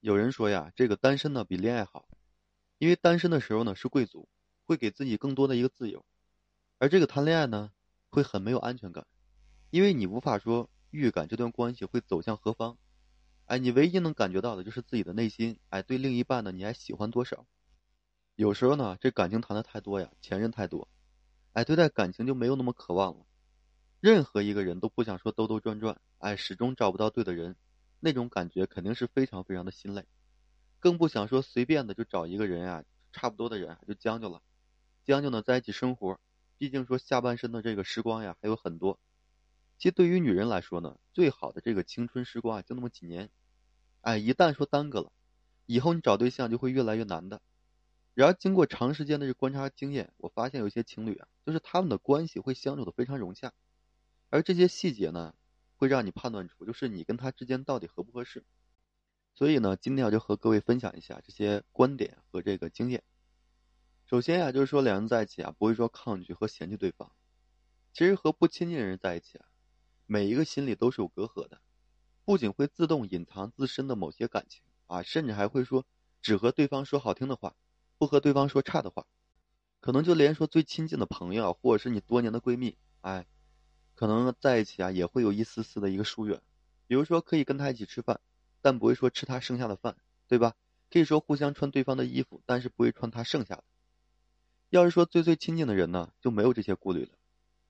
有人说呀，这个单身呢比恋爱好，因为单身的时候呢是贵族，会给自己更多的一个自由，而这个谈恋爱呢会很没有安全感，因为你无法说预感这段关系会走向何方，哎，你唯一能感觉到的就是自己的内心，哎，对另一半呢你还喜欢多少？有时候呢这感情谈的太多呀，前任太多，哎，对待感情就没有那么渴望了，任何一个人都不想说兜兜转转，哎，始终找不到对的人。那种感觉肯定是非常非常的心累，更不想说随便的就找一个人啊，差不多的人就将就了，将就呢在一起生活。毕竟说下半生的这个时光呀还有很多。其实对于女人来说呢，最好的这个青春时光啊就那么几年，哎，一旦说耽搁了，以后你找对象就会越来越难的。然而经过长时间的这观察经验，我发现有些情侣啊，就是他们的关系会相处的非常融洽，而这些细节呢。会让你判断出，就是你跟他之间到底合不合适。所以呢，今天我就和各位分享一下这些观点和这个经验。首先呀，就是说两人在一起啊，不会说抗拒和嫌弃对方。其实和不亲近的人在一起啊，每一个心里都是有隔阂的，不仅会自动隐藏自身的某些感情啊，甚至还会说只和对方说好听的话，不和对方说差的话。可能就连说最亲近的朋友，或者是你多年的闺蜜，哎。可能在一起啊，也会有一丝丝的一个疏远，比如说可以跟他一起吃饭，但不会说吃他剩下的饭，对吧？可以说互相穿对方的衣服，但是不会穿他剩下的。要是说最最亲近的人呢，就没有这些顾虑了。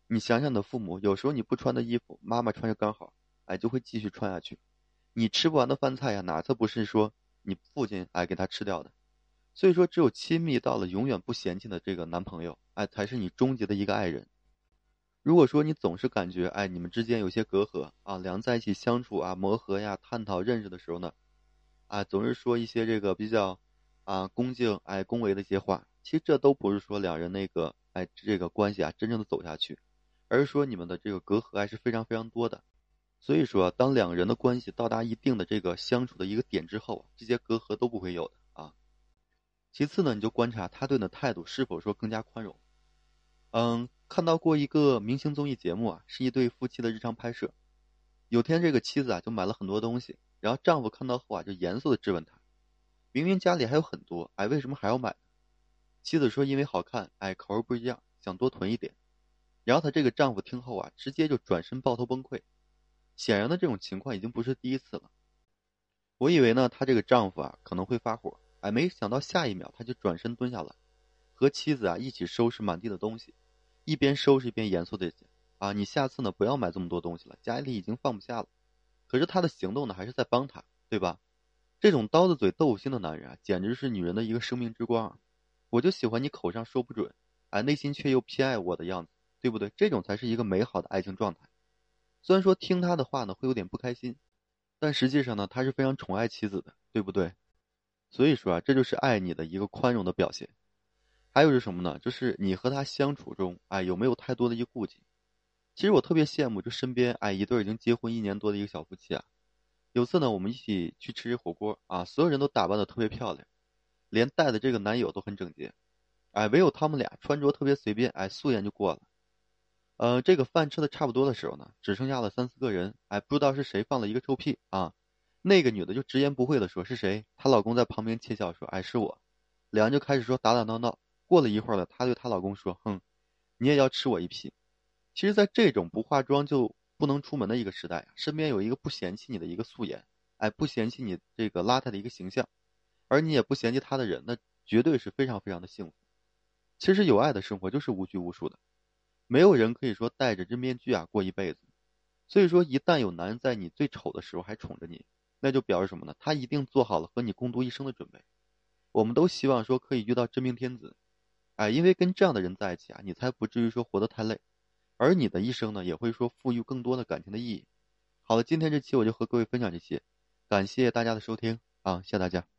你想想，你的父母有时候你不穿的衣服，妈妈穿着刚好，哎，就会继续穿下去。你吃不完的饭菜呀，哪次不是说你父亲哎给他吃掉的？所以说，只有亲密到了永远不嫌弃的这个男朋友，哎，才是你终极的一个爱人。如果说你总是感觉，哎，你们之间有些隔阂啊，两人在一起相处啊，磨合呀，探讨认识的时候呢，啊，总是说一些这个比较啊恭敬、哎恭维的一些话，其实这都不是说两人那个哎这个关系啊真正的走下去，而是说你们的这个隔阂还是非常非常多的。所以说，当两人的关系到达一定的这个相处的一个点之后，这些隔阂都不会有的啊。其次呢，你就观察他对你的态度是否说更加宽容，嗯。看到过一个明星综艺节目啊，是一对夫妻的日常拍摄。有天这个妻子啊就买了很多东西，然后丈夫看到后啊就严肃的质问她：“明明家里还有很多，哎，为什么还要买？”妻子说：“因为好看，哎，口味不一样，想多囤一点。”然后她这个丈夫听后啊，直接就转身抱头崩溃。显然的，这种情况已经不是第一次了。我以为呢，她这个丈夫啊可能会发火，哎，没想到下一秒他就转身蹲下来，和妻子啊一起收拾满地的东西。一边收拾一边严肃的讲：“啊，你下次呢不要买这么多东西了，家里已经放不下了。”可是他的行动呢还是在帮他，对吧？这种刀子嘴豆腐心的男人啊，简直是女人的一个生命之光啊！我就喜欢你口上说不准，哎，内心却又偏爱我的样子，对不对？这种才是一个美好的爱情状态。虽然说听他的话呢会有点不开心，但实际上呢他是非常宠爱妻子的，对不对？所以说啊，这就是爱你的一个宽容的表现。还有是什么呢？就是你和他相处中，哎，有没有太多的一个顾忌？其实我特别羡慕，就身边哎一对已经结婚一年多的一个小夫妻啊。有次呢，我们一起去吃火锅啊，所有人都打扮的特别漂亮，连带的这个男友都很整洁，哎，唯有他们俩穿着特别随便，哎，素颜就过了。呃，这个饭吃的差不多的时候呢，只剩下了三四个人，哎，不知道是谁放了一个臭屁啊。那个女的就直言不讳的说是谁，她老公在旁边窃笑说，哎，是我。两人就开始说打打闹闹。过了一会儿了，她对她老公说：“哼，你也要吃我一批。”其实，在这种不化妆就不能出门的一个时代啊，身边有一个不嫌弃你的一个素颜，哎，不嫌弃你这个邋遢的一个形象，而你也不嫌弃他的人，那绝对是非常非常的幸福。其实，有爱的生活就是无拘无束的，没有人可以说戴着这面具啊过一辈子。所以说，一旦有男人在你最丑的时候还宠着你，那就表示什么呢？他一定做好了和你共度一生的准备。我们都希望说可以遇到真命天子。哎，因为跟这样的人在一起啊，你才不至于说活得太累，而你的一生呢，也会说赋予更多的感情的意义。好了，今天这期我就和各位分享这些，感谢大家的收听啊，谢谢大家。